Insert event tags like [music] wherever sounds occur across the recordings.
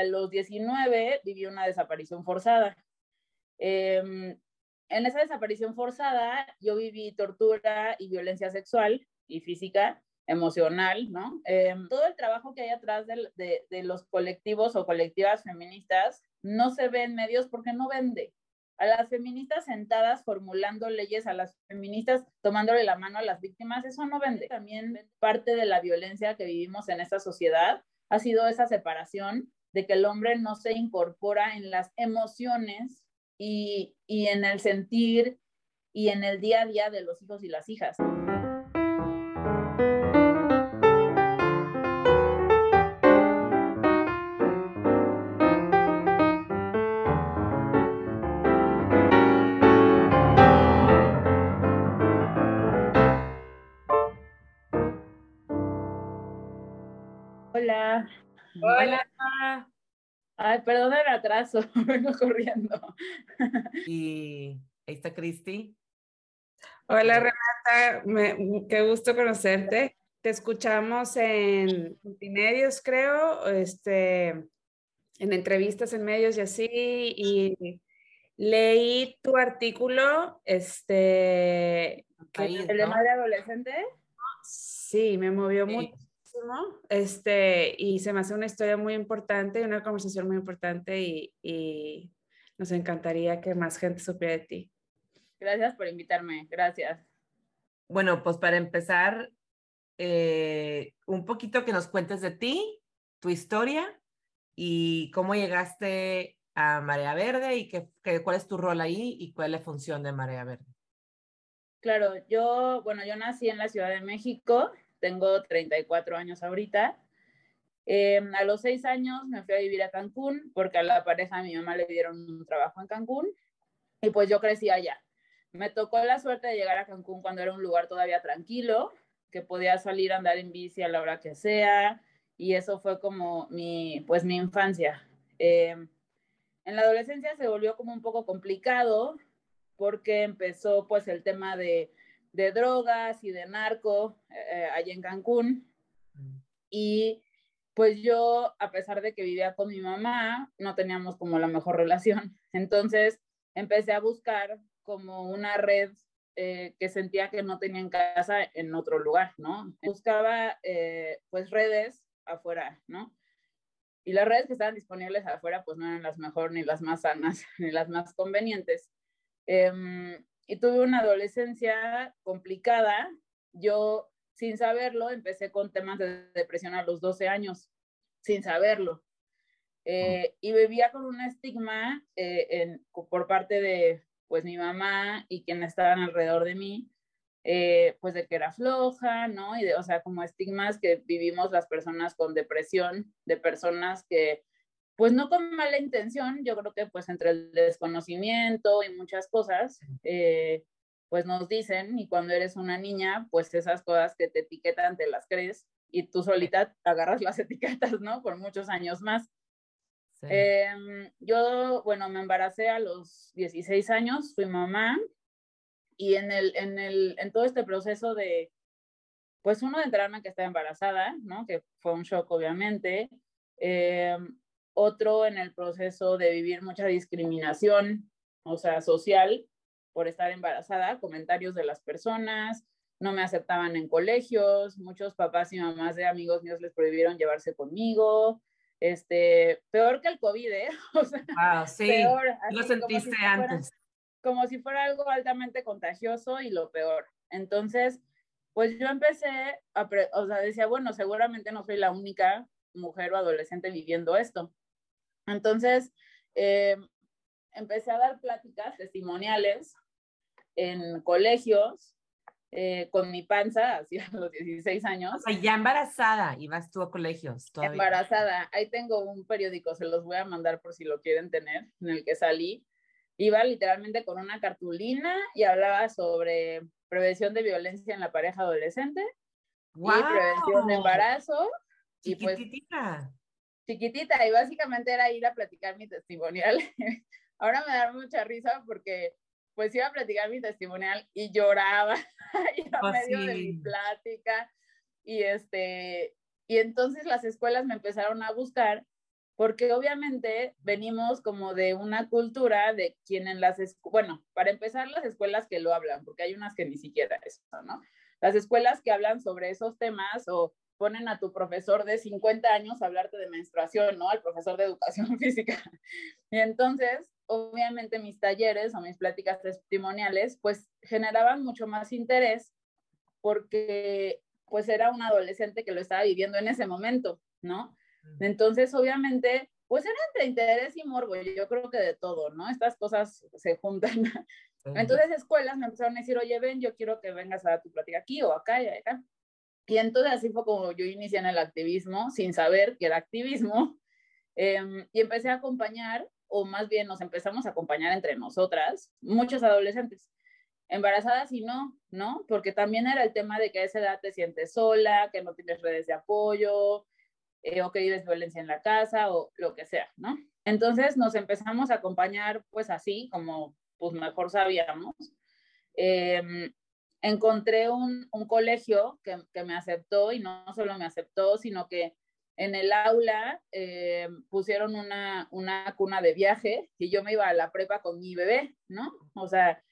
A los 19 viví una desaparición forzada. Em, en esa desaparición forzada yo viví tortura y violencia sexual y física, emocional, ¿no? Em, todo el trabajo que hay atrás de, de, los colectivos o colectivas feministas no se ve en medios porque no vende. A las feministas sentadas formulando leyes, a las feministas tomándole la mano a las víctimas, eso no vende. También parte de la violencia que vivimos en esta sociedad ha sido esa separación de que el hombre no se incorpora en las emociones y, y en el sentir y en el día a día de los hijos y las hijas. Hola. Hola. Ay, perdón el atraso, [laughs] vengo corriendo. Y ahí está Cristi. Hola Renata, me, qué gusto conocerte. Te escuchamos en multimedios, creo, este, en entrevistas en medios y así, y leí tu artículo, este, ¿El de madre adolescente? Sí, me movió sí. mucho este, y se me hace una historia muy importante, una conversación muy importante y, y, nos encantaría que más gente supiera de ti. Gracias por invitarme, gracias. Bueno, pues para empezar, eh, un poquito que nos cuentes de ti, tu historia y cómo llegaste a Marea Verde y que, que, cuál es tu rol ahí y cuál es la función de Marea Verde. Claro, yo, bueno, yo nací en la Ciudad de México, tengo 34 años ahorita. Eh, a los seis años me fui a vivir a Cancún porque a la pareja de mi mamá le dieron un trabajo en Cancún y pues yo crecí allá. Me tocó la suerte de llegar a Cancún cuando era un lugar todavía tranquilo, que podía salir a andar en bici a la hora que sea y eso fue como mi, pues mi infancia. Eh, en la adolescencia se volvió como un poco complicado porque empezó pues el tema de de drogas y de narco eh, allá en Cancún. Y pues yo, a pesar de que vivía con mi mamá, no teníamos como la mejor relación. [laughs] Entonces empecé a buscar como una red eh, que sentía que no tenía en casa en otro lugar, ¿no? Buscaba eh, pues redes afuera, ¿no? Y las redes que estaban disponibles afuera pues no eran las mejor ni las más sanas [laughs] ni las más convenientes. Eh, y tuve una adolescencia complicada. Yo, sin saberlo, empecé con temas de depresión a los 12 años, sin saberlo. Eh, y vivía con un estigma eh, en, por parte de pues mi mamá y quienes estaban alrededor de mí, eh, pues de que era floja, ¿no? Y de, o sea, como estigmas que vivimos las personas con depresión, de personas que pues no con mala intención, yo creo que pues entre el desconocimiento y muchas cosas, eh, pues nos dicen, y cuando eres una niña, pues esas cosas que te etiquetan te las crees y tú solita agarras las [laughs] etiquetas, ¿no? Por muchos años más. Sí. Eh, yo, bueno, me embaracé a los 16 años, fui mamá, y en, el, en, el, en todo este proceso de, pues uno de enterarme que estaba embarazada, ¿no? Que fue un shock, obviamente. Eh, otro en el proceso de vivir mucha discriminación, o sea, social, por estar embarazada, comentarios de las personas, no me aceptaban en colegios, muchos papás y mamás de amigos míos les prohibieron llevarse conmigo, este, peor que el COVID, ¿eh? [laughs] O sea, ah, sí, peor, lo sentiste como si antes. Fuera, como si fuera algo altamente contagioso y lo peor. Entonces, pues yo empecé a, o sea, decía, bueno, seguramente no soy la única mujer o adolescente viviendo esto. Entonces, eh, empecé a dar pláticas testimoniales en colegios eh, con mi panza, así [laughs] a los 16 años. O sea, ya embarazada, ibas tú a colegios todavía. Embarazada. Ahí tengo un periódico, se los voy a mandar por si lo quieren tener, en el que salí. Iba literalmente con una cartulina y hablaba sobre prevención de violencia en la pareja adolescente wow. y prevención de embarazo. Y pues, chiquitita y básicamente era ir a platicar mi testimonial. [laughs] Ahora me da mucha risa porque pues iba a platicar mi testimonial y lloraba [laughs] y a Oh, medio sí. de mi plática y este y entonces las escuelas me empezaron a buscar porque obviamente venimos como de una cultura de quien en las, bueno, para empezar las escuelas que lo hablan, porque hay unas que ni siquiera eso, ¿no? Las escuelas que hablan sobre esos temas o ponen a tu profesor de 50 años a hablarte de menstruación, ¿no? Al profesor de educación [laughs] física. Y entonces, obviamente mis talleres o mis pláticas testimoniales, pues generaban mucho más interés porque pues era un adolescente que lo estaba viviendo en ese momento, ¿no? Entonces, obviamente, pues era entre interés y morbo, yo creo que de todo, ¿no? Estas cosas se juntan. Entonces, escuelas me empezaron a decir, oye, ven, yo quiero que vengas a dar tu plática aquí o acá y acá. Y entonces así fue como yo inicié en el activismo, sin saber que era activismo, [laughs] em, y empecé a acompañar, o más bien nos empezamos a acompañar entre nosotras, muchos adolescentes, embarazadas y no, ¿no? Porque también era el tema de que a esa edad te sientes sola, que no tienes redes de apoyo, eh, o que vives violencia en la casa o lo que sea, ¿no? Entonces nos empezamos a acompañar pues así, como pues mejor sabíamos. Em, encontré un, un colegio que, que, me aceptó y no solo me aceptó, sino que en el aula eh, pusieron una, una cuna de viaje y yo me iba a la prepa con mi bebé, ¿no? O sea,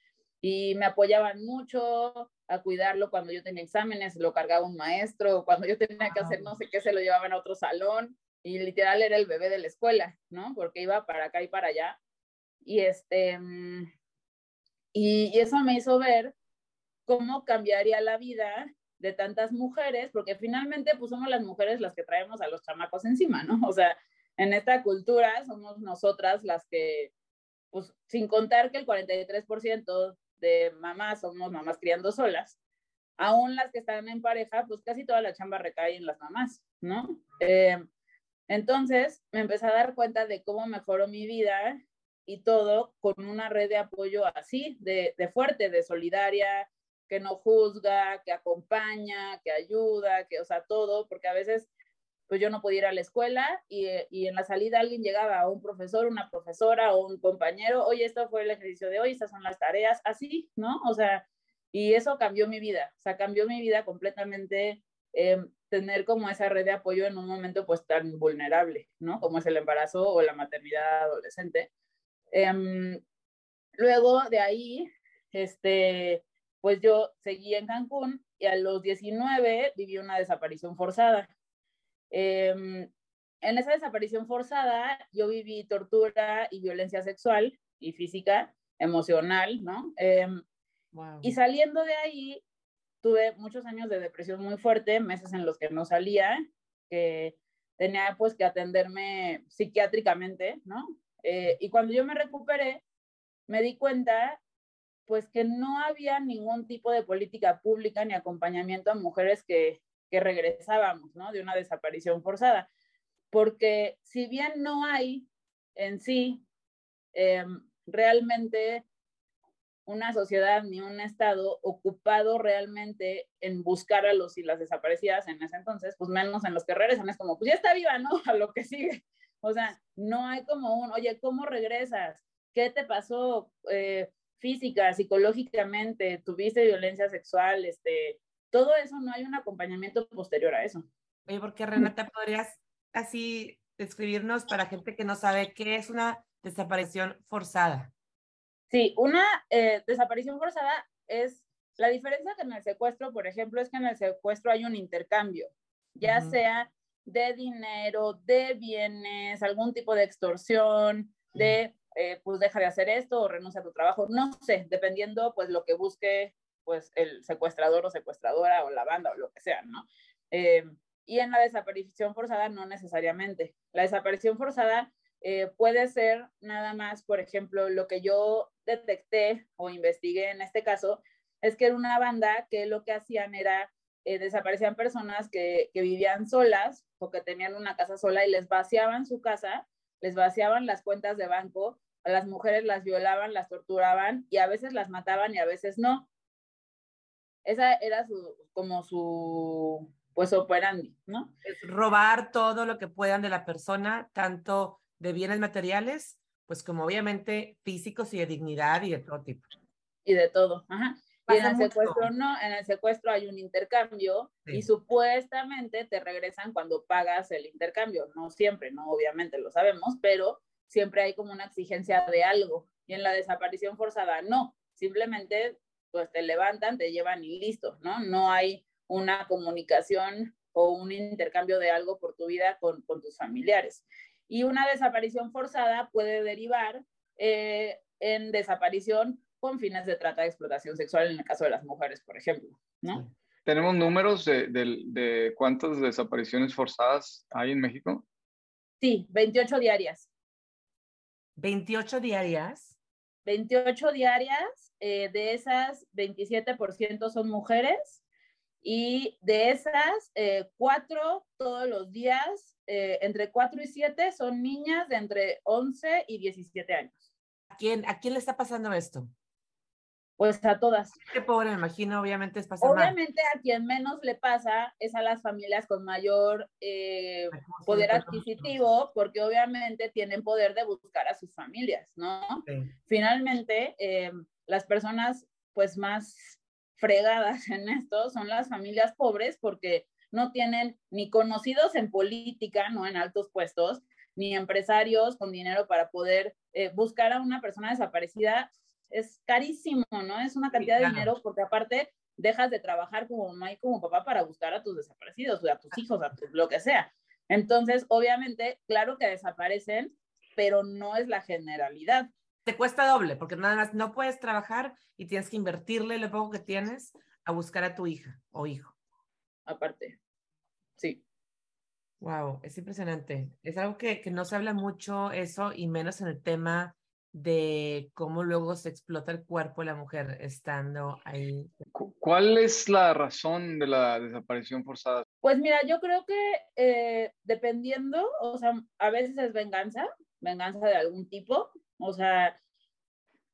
y me apoyaban mucho a cuidarlo cuando yo tenía exámenes, lo cargaba un maestro, cuando yo tenía que hacer no sé qué, se lo llevaban a otro salón y literal era el bebé de la escuela, ¿no? Porque iba para acá y para allá. Y este, mm, y, eso me hizo ver cómo cambiaría la vida de tantas mujeres, porque finalmente pues somos las mujeres las que traemos a los chamacos encima, ¿no? O sea, en esta cultura somos nosotras las que, pues sin contar que el 43% de mamás somos mamás criando solas, aún las que están en pareja, pues casi toda la chamba recae en las mamás, ¿no? Eh, entonces me empecé a dar cuenta de cómo mejoró mi vida y todo con una red de apoyo así, de, de fuerte, de solidaria, que no juzga, que acompaña, que ayuda, que, o sea, todo, porque a veces pues yo no podía ir a la escuela y, y, en la salida alguien llegaba, un profesor, una profesora o un compañero, oye, esto fue el ejercicio de hoy, estas son las tareas, así, ¿no? O sea, y eso cambió mi vida, o sea, cambió mi vida completamente eh, tener como esa red de apoyo en un momento pues tan vulnerable, ¿no? Como es el embarazo o la maternidad adolescente. Eh, luego de ahí, este, pues yo seguí en Cancún y a los 19 viví una desaparición forzada. Eh, en esa desaparición forzada yo viví tortura y violencia sexual y física, emocional, ¿no? Eh, wow. Y saliendo de ahí, tuve muchos años de depresión muy fuerte, meses en los que no salía, que tenía pues que atenderme psiquiátricamente, ¿no? Eh, y cuando yo me recuperé, me di cuenta pues que no había ningún tipo de política pública ni acompañamiento a mujeres que, que regresábamos, ¿no? De una desaparición forzada. Porque si bien no hay en sí eh, realmente una sociedad ni un Estado ocupado realmente en buscar a los y las desaparecidas en ese entonces, pues menos en los que regresan, es como, pues ya está viva, ¿no? [laughs] A lo que sigue. O sea, no hay como un, oye, ¿cómo regresas? ¿Qué te pasó eh, física, psicológicamente? ¿Tuviste violencia sexual? Este, todo eso no hay un acompañamiento posterior a eso. Oye, porque Renata, ¿podrías así describirnos para gente que no sabe qué es una desaparición forzada? Sí, una eh, desaparición forzada es la diferencia que en el secuestro, por ejemplo, es que en el secuestro hay un intercambio, ya uh -huh. sea de dinero, de bienes, algún tipo de extorsión, de eh, pues deja de hacer esto o renuncia a tu trabajo, no sé, dependiendo pues lo que busque pues el secuestrador o secuestradora o la banda o lo que sea, ¿no? Eh, y en la desaparición forzada no necesariamente. La desaparición forzada eh, puede ser nada más, por ejemplo, lo que yo detecté o investigué en este caso, es que era una banda que lo que hacían era, desaparecían personas que, que vivían solas o que tenían una casa sola y les vaciaban su casa, les vaciaban las cuentas de banco, a las mujeres las violaban, las torturaban y a veces las mataban y a veces no esa era su, como su, pues operandi, ¿no? Es robar todo lo que puedan de la persona, tanto de bienes materiales, pues como obviamente físicos y de dignidad y de todo tipo. Y de todo, ajá. y en el secuestro no, en el secuestro hay un intercambio y supuestamente te regresan cuando pagas el intercambio. No siempre, no, obviamente lo sabemos, pero siempre hay como una exigencia de algo. Y en la desaparición forzada no, simplemente pues te levantan, te llevan y listo, ¿no? No hay una comunicación o un intercambio de algo por tu vida con, con tus familiares. Y una desaparición forzada puede derivar eh, en desaparición con fines de trata de explotación sexual en el caso de las mujeres, por ejemplo, ¿no? ¿Tenemos números de, de, de cuántas desapariciones forzadas hay en México? Sí, 28 diarias. ¿28 diarias? 28 diarias, eh, de esas 27% son mujeres y de esas eh, 4 todos los días, eh, entre 4 y 7 son niñas de entre 11 y 17 años. ¿A quién, ¿A quién le está pasando esto? Pues a todas. Qué pobre, me imagino, obviamente es pasar Obviamente a quien menos le pasa es a las familias con mayor eh, poder adquisitivo, porque obviamente tienen poder de buscar a sus familias, ¿no? Finalmente, eh, las personas pues más fregadas en esto son las familias pobres porque no tienen ni conocidos en política, ¿no? En altos puestos, ni empresarios con dinero para poder eh, buscar a una persona desaparecida es carísimo, ¿no? Es una cantidad de dinero porque aparte dejas de trabajar como mamá y como papá para buscar a tus desaparecidos, o a tus hijos, a lo que sea. Entonces, obviamente, claro que desaparecen, pero no es la generalidad. Te cuesta doble, porque nada más no puedes trabajar y tienes que invertirle lo poco que tienes a buscar a tu hija o hijo. Aparte, sí. Wow, es impresionante. Es algo que, que no se habla mucho eso y menos en el tema de cómo luego se explota el cuerpo de la mujer estando ahí. ¿Cuál es la razón de la desaparición forzada? Pues mira, yo creo que eh, dependiendo, o sea, a veces es venganza, venganza de algún tipo, o sea,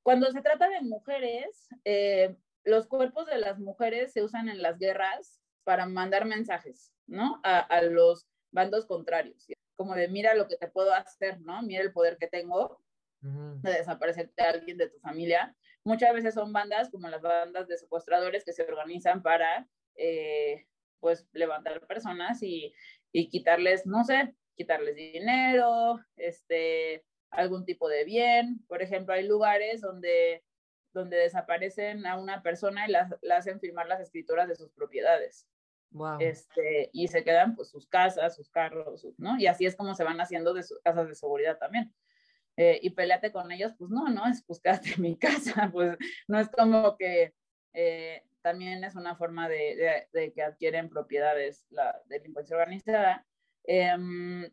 cuando se trata de mujeres, eh, los cuerpos de las mujeres se usan en las guerras para mandar mensajes, ¿no? A, a los bandos contrarios, como de mira lo que te puedo hacer, ¿no? Mira el poder que tengo, de desaparecerte a alguien de tu familia. Muchas veces son bandas como las bandas de secuestradores que se organizan para, eh, pues, levantar personas y, y, quitarles, no sé, quitarles dinero, este, algún tipo de bien. Por ejemplo, hay lugares donde, donde desaparecen a una persona y la, hacen firmar las escrituras de sus propiedades. Wow. Este, y se quedan pues sus casas, sus carros, ¿no? Y así es como se van haciendo de sus casas de seguridad también. Eh, y peleate con ellos, pues no, no, es en mi [laughs] casa, pues no es como que eh, también es una forma de, de, que adquieren propiedades la delincuencia organizada. Em,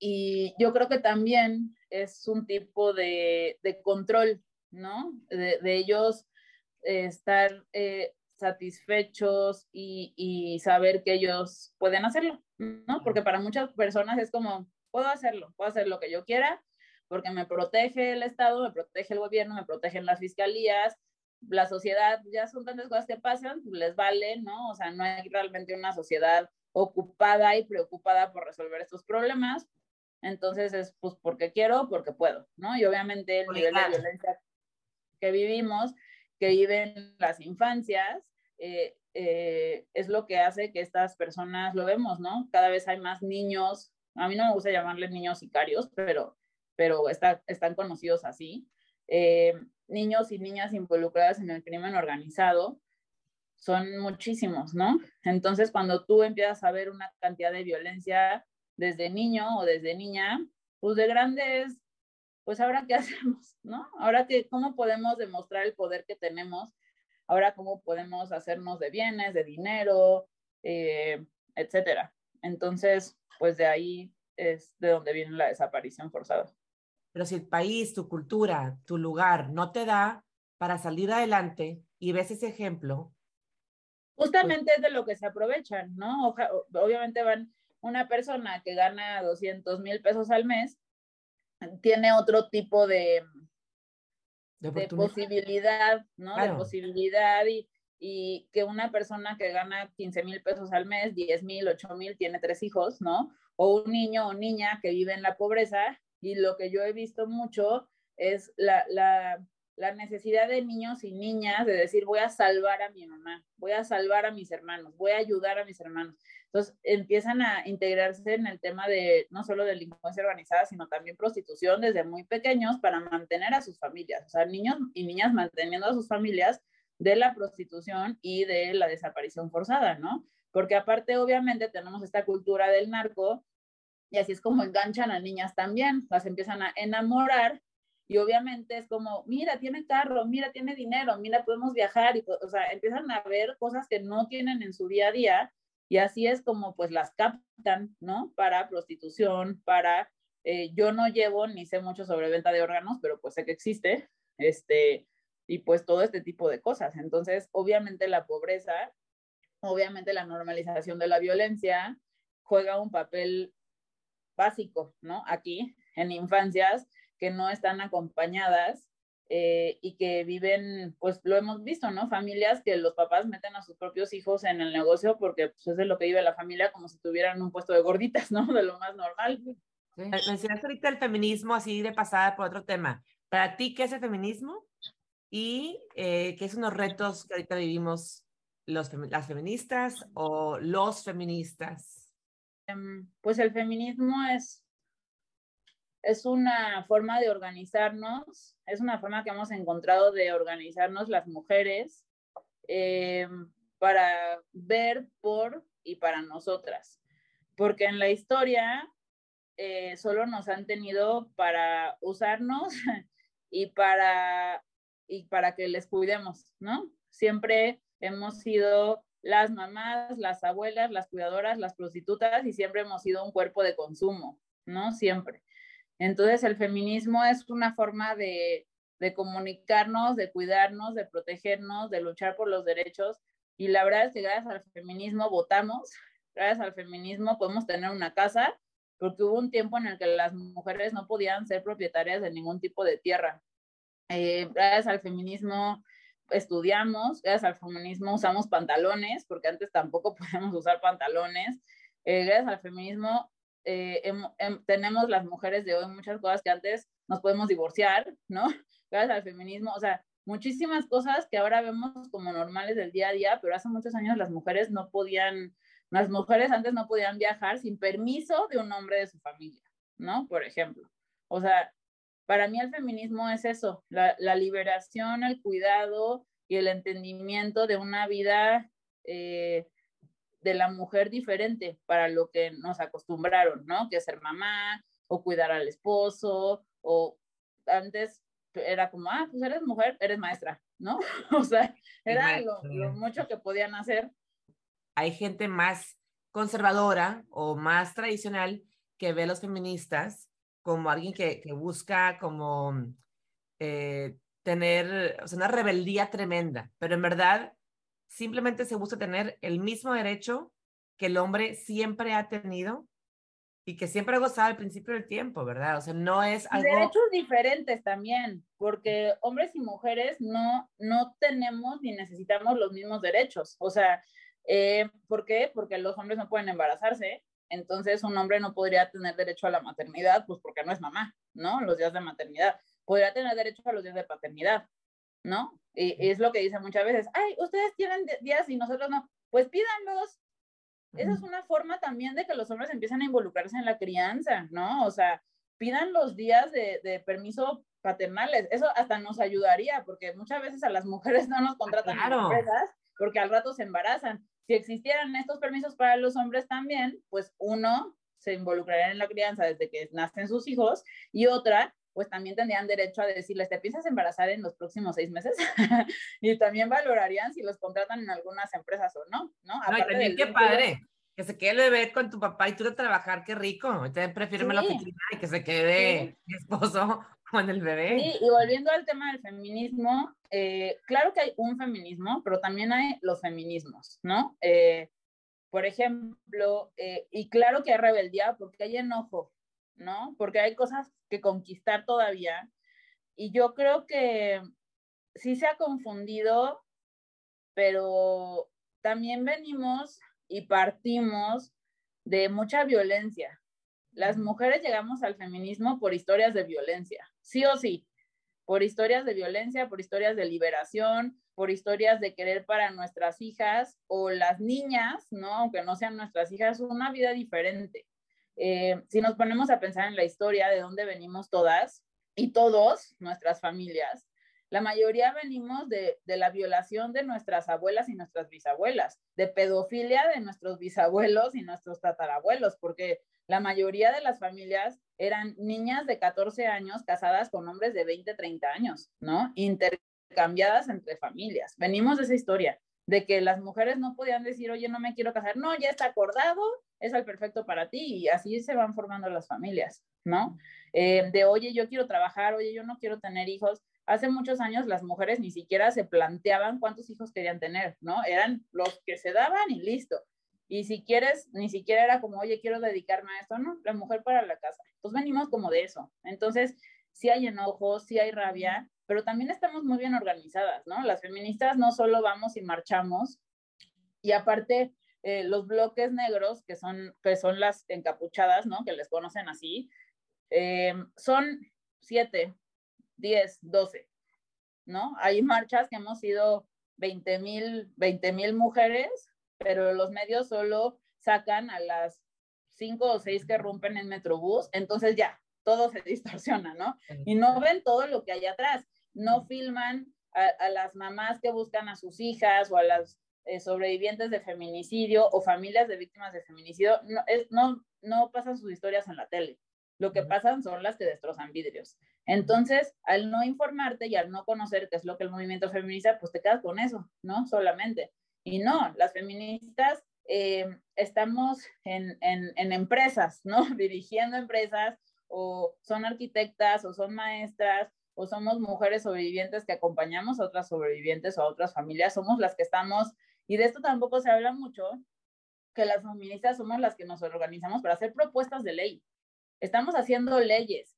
y yo creo que también es un tipo de, de control, ¿no? De, ellos eh, estar satisfechos y, y, saber que ellos pueden hacerlo, ¿no? Porque para muchas personas es como, puedo hacerlo, puedo hacer lo que yo quiera, porque me protege el Estado, me protege el gobierno, me protegen las fiscalías, la sociedad, ya son tantas cosas que pasan, pues, les vale, ¿no? O sea, no hay realmente una sociedad ocupada y preocupada por resolver estos problemas. Entonces es pues porque quiero, porque puedo, ¿no? Y obviamente el nivel de violencia que vivimos, que viven las infancias, eh, eh, es lo que hace que estas personas lo vemos, ¿no? Cada vez hay más niños, a mí no me gusta llamarles niños sicarios, pero pero está, están conocidos así. Eh, niños y niñas involucradas en el crimen organizado son muchísimos, ¿no? Entonces, cuando tú empiezas a ver una cantidad de violencia desde niño o desde niña, pues de grandes, pues ahora qué [laughs] hacemos, ¿no? Ahora que, ¿cómo podemos demostrar el poder que tenemos? Ahora, ¿cómo podemos hacernos de bienes, de dinero, eh, etcétera? Entonces, pues de ahí es de donde viene la desaparición forzada. Pero si el país, tu cultura, tu lugar no te da para salir adelante y ves ese ejemplo. Pues Justamente es de lo que se aprovechan, ¿no? obviamente van una persona que gana 200 mil pesos al mes, tiene otro tipo de, de, posibilidad, ¿no? De posibilidad y, y que una persona que gana 15 mil pesos al mes, 10 mil, 8 mil, tiene tres hijos, ¿no? O un niño o niña que vive en la pobreza y lo que yo he visto mucho es la, la necesidad de niños y niñas de decir, voy a salvar a mi mamá, voy a salvar a mis hermanos, voy a ayudar a mis hermanos. Entonces empiezan a integrarse en el tema de no solo delincuencia organizada, sino también prostitución desde muy pequeños para mantener a sus familias, o sea, niños y niñas manteniendo a sus familias de la prostitución y de la desaparición forzada, ¿no? Porque aparte, obviamente, tenemos esta cultura del narco y así es como enganchan a niñas también, las empiezan a enamorar y obviamente es como, mira, tiene carro, mira, tiene dinero, mira, podemos viajar, y, o sea, empiezan a ver cosas que no tienen en su día a día y así es como pues las captan, ¿no? Para prostitución, para, eh, yo no llevo ni sé mucho sobre venta de órganos, pero pues sé que existe, este, y pues todo este tipo de cosas. Entonces, obviamente la pobreza, obviamente la normalización de la violencia juega un papel básico, ¿no? Aquí, en infancias que no están acompañadas eh, y que viven, pues lo hemos visto, ¿no? Familias que los papás meten a sus propios hijos en el negocio porque pues, es de lo que vive la familia como si tuvieran un puesto de gorditas, [laughs] ¿no? De lo más normal. Sí. Mencionaste ahorita el feminismo así de pasada por otro tema. ¿Para ti qué es el feminismo? ¿Y eh, qué son los retos que ahorita vivimos los, las feministas o los feministas? Em, pues el feminismo es es una forma de organizarnos, es una forma que hemos encontrado de organizarnos las mujeres eh, para ver por y para nosotras. Porque en la historia eh, solo nos han tenido para usarnos [laughs] y para, y para que les cuidemos, ¿no? Siempre hemos sido las mamás, las abuelas, las cuidadoras, las prostitutas y siempre hemos sido un cuerpo de consumo, ¿no? Siempre. Entonces el feminismo es una forma de, comunicarnos, de cuidarnos, de protegernos, de luchar por los derechos. Y la verdad es que gracias al feminismo votamos, gracias al feminismo podemos tener una casa, porque hubo un tiempo en el que las mujeres no podían ser propietarias de ningún tipo de tierra. Eh, gracias al feminismo estudiamos, gracias al feminismo usamos pantalones, porque antes tampoco [laughs] podíamos usar pantalones. Eh, gracias al feminismo eh, tenemos las mujeres de hoy muchas cosas que antes nos podemos divorciar, ¿no? [laughs] Gracias al feminismo, o sea, muchísimas cosas que ahora vemos como normales del día a día, pero hace muchos años las mujeres no podían, las mujeres antes no podían viajar sin permiso de un hombre de su familia, ¿no? Por ejemplo. O sea, para mí el feminismo es eso, la, la liberación, el cuidado y el entendimiento de una vida eh, de la mujer diferente para lo que nos acostumbraron, ¿no? Que ser mamá o cuidar al esposo o antes era como, ah, pues eres mujer, eres maestra, ¿no? [laughs] o sea, era lo, mucho que podían hacer. Hay gente más conservadora o más tradicional que ve a los feministas como alguien que, que busca como eh, tener o sea, una rebeldía tremenda, pero en verdad simplemente se busca tener el mismo derecho que el hombre siempre ha tenido y que siempre ha gozado al principio del tiempo, ¿verdad? O sea, no es algo... Derechos diferentes también, porque hombres y mujeres no, no tenemos ni necesitamos los mismos derechos. O sea, eh, ¿por qué? Porque los hombres no pueden embarazarse, entonces un hombre no podría tener derecho a la maternidad, pues porque no es mamá, ¿no? Los días de maternidad. Podría tener derecho a los días de paternidad, ¿no? Y, es lo que dicen muchas veces, ay, ustedes tienen días y nosotros no, pues pídanlos. Esa es una forma también de que los hombres empiezan a involucrarse en la crianza, ¿no? O sea, pidan los días de, de permiso paternales. Eso hasta nos ayudaría, porque muchas veces a las mujeres [laughs] no nos contratan en empresas porque al rato se embarazan. Si existieran estos permisos para los hombres también, pues uno se involucraría en la crianza desde que nacen sus hijos y otra pues también tendrían derecho a decirles, ¿te piensas embarazar en los próximos seis meses? [laughs] y también valorarían si los contratan en algunas empresas o no, ¿no? no y también qué padre, que se quede el bebé con tu papá y tú de trabajar, qué rico. También prefiero la oficina y que se quede mi esposo con el bebé. Sí, y volviendo al tema del feminismo, eh, claro que hay un feminismo, pero también hay los feminismos, ¿no? Eh, por ejemplo, eh, y claro que hay rebeldía porque hay enojo, ¿no? Porque hay cosas que conquistar todavía. Y yo creo que sí se ha confundido, pero también venimos y partimos de mucha violencia. Las mujeres llegamos al feminismo por historias de violencia, sí o sí. por historias de violencia, por historias de liberación, por historias de querer para nuestras hijas o las niñas, ¿no? Aunque no sean nuestras hijas, una vida diferente. Eh, si nos ponemos a pensar en la historia de dónde venimos todas y todos, nuestras familias, la mayoría venimos de, de, la violación de nuestras abuelas y nuestras bisabuelas, de pedofilia de nuestros bisabuelos y nuestros tatarabuelos, porque la mayoría de las familias eran niñas de 14 años casadas con hombres de 20, 30 años, ¿no? Intercambiadas entre familias. Venimos de esa historia, de que las mujeres no podían decir, oye, no me quiero casar, no, ya está acordado, es el perfecto para ti, y así se van formando las familias, ¿no? Eh, de, oye, yo quiero trabajar, oye, yo no quiero tener hijos, hace muchos años las mujeres ni siquiera se planteaban cuántos hijos querían tener, ¿no? Eran los que se daban y listo. Y si quieres, ni siquiera era como, oye, quiero dedicarme a esto, no, la mujer para la casa. Pues venimos como de eso. Entonces, sí hay enojo, sí hay rabia, pero también estamos muy bien organizadas, ¿no? Las feministas no solo vamos y marchamos, y aparte, eh, los bloques negros, que son, que son las encapuchadas, ¿no? Que les conocen así, eh, son siete, 10, 12, ¿no? Hay marchas que hemos sido 20 mil 20, mujeres, pero los medios solo sacan a las 5 o 6 que rompen el Metrobús, entonces ya, todo se [laughs] distorsiona, ¿no? Y no ven todo lo que hay atrás, no filman a, las mamás que buscan a sus hijas o a las eh, sobrevivientes de feminicidio o familias de víctimas de feminicidio, no, es, no, no pasan sus historias en la tele. Lo que pasan son las que destrozan vidrios. Entonces, al no informarte y al no conocer qué es lo que el movimiento feminista, pues te quedas con eso, ¿no? Solamente. Y no, las feministas eh, estamos en, en, en, empresas, ¿no? [laughs] Dirigiendo empresas o son arquitectas o son maestras o somos mujeres sobrevivientes que acompañamos a otras sobrevivientes o a otras familias, somos las que estamos, y de esto tampoco se habla mucho, que las feministas somos las que nos organizamos para hacer propuestas de ley. Estamos haciendo leyes,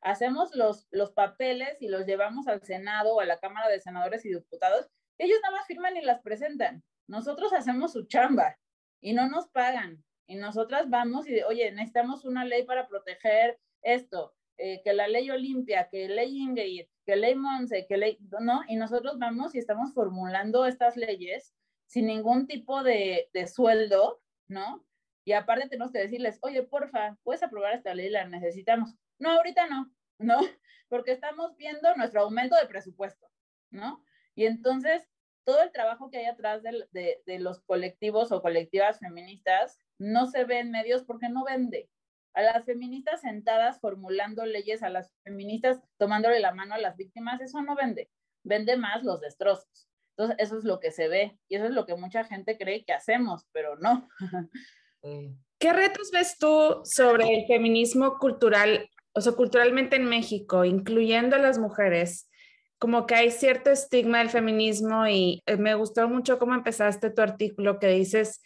hacemos los, los papeles y los llevamos al Senado o a la Cámara de Senadores y Diputados. Ellos nada más firman y las presentan. Nosotros hacemos su chamba y no nos pagan. Y nosotras vamos y, oye, necesitamos una ley para proteger esto, eh, que la ley Olimpia, que ley Ingrid, que ley Monse, que ley, ¿no? Y nosotros vamos y estamos formulando estas leyes sin ningún tipo de, de sueldo, ¿no? Y aparte tenemos que decirles, oye, porfa, puedes aprobar esta ley, la necesitamos. No, ahorita no, ¿no? [laughs] Porque estamos viendo nuestro aumento de presupuesto, ¿no? Y entonces, todo el trabajo que hay atrás de, de, de los colectivos o colectivas feministas no se ve en medios porque no vende. A las feministas sentadas formulando leyes, a las feministas tomándole la mano a las víctimas, eso no vende. Vende más los destrozos. Entonces, eso es lo que se ve y eso es lo que mucha gente cree que hacemos, pero no. [laughs] ¿Qué retos ves tú sobre el feminismo cultural, o sea, culturalmente en México, incluyendo a las mujeres? Como que hay cierto estigma del feminismo y eh, me gustó mucho cómo empezaste tu artículo que dices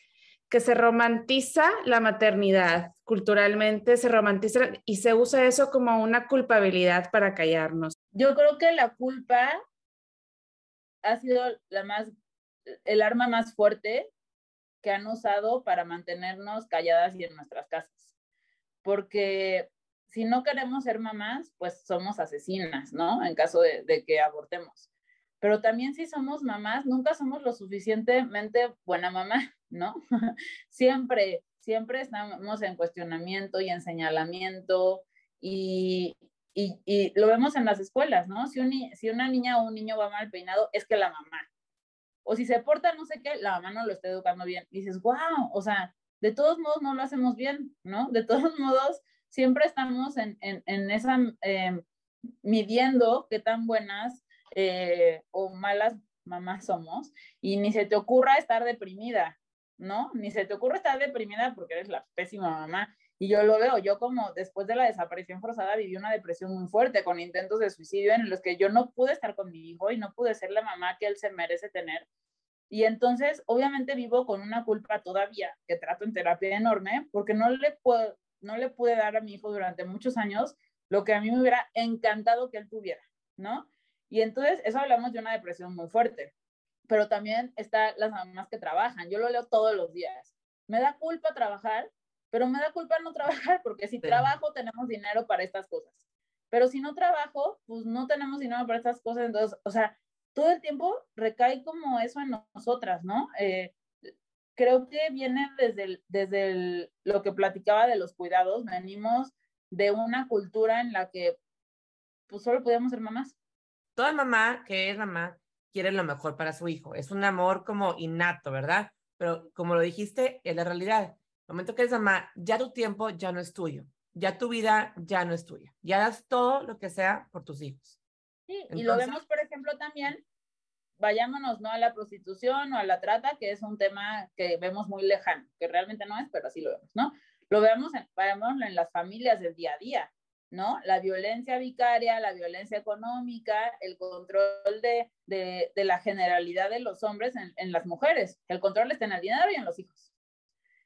que se romantiza la maternidad culturalmente, se romantiza y se usa eso como una culpabilidad para callarnos. Yo creo que la culpa ha sido la más, el arma más fuerte que han usado para mantenernos calladas y en nuestras casas. Porque si no queremos ser mamás, pues somos asesinas, ¿no? En caso de, que abortemos. Pero también si somos mamás, nunca somos lo suficientemente buena mamá, ¿no? [laughs] siempre, siempre estamos en cuestionamiento y en señalamiento y, y, y, lo vemos en las escuelas, ¿no? Si, un, si una niña o un niño va mal peinado, es que la mamá, o si se porta no sé qué, la mamá no lo está educando bien. Y dices, wow, o sea, de todos modos no lo hacemos bien, ¿no? De todos [laughs] modos, siempre estamos en, en, en esa, eh, midiendo qué tan buenas eh, o malas mamás somos y ni se te ocurra estar deprimida, ¿no? Ni se te ocurra estar deprimida porque eres la pésima mamá. Y yo lo veo, yo como después de la desaparición forzada viví una depresión muy fuerte con intentos de suicidio en los que yo no pude estar con mi hijo y no pude ser la mamá que él se merece tener. Y entonces, obviamente vivo con una culpa todavía que trato en terapia enorme porque no le, puedo, no le pude dar a mi hijo durante muchos años lo que a mí me hubiera encantado que él tuviera, ¿no? Y entonces, eso hablamos de una depresión muy fuerte. Pero también está las mamás que trabajan. Yo lo leo todos los días. Me da culpa trabajar pero me da culpa no trabajar porque si trabajo tenemos dinero para estas cosas. pero si no trabajo, pues no tenemos dinero para estas cosas, entonces, o sea, todo el tiempo recae como eso en nosotras, ¿no? Eh, creo que viene desde, desde lo que platicaba de los cuidados, venimos de una cultura en la que pues solo podíamos ser mamás. Toda mamá que es mamá quiere lo mejor para su hijo, es un amor como innato, ¿verdad? Pero como lo dijiste, es la realidad. El momento que eres mamá, ya tu tiempo ya no es tuyo, ya tu vida ya no es tuya, ya das todo lo que sea por tus hijos. Sí, y lo vemos, por ejemplo, también, vayámonos no a la prostitución o a la trata, que es un tema que vemos muy lejano, que realmente no es, pero así lo vemos, ¿no? Lo vemos en, en las familias del día a día, ¿no? La violencia vicaria, la violencia económica, el control de, de, de la generalidad de los hombres en, en, las mujeres. El control está en el dinero y en los hijos.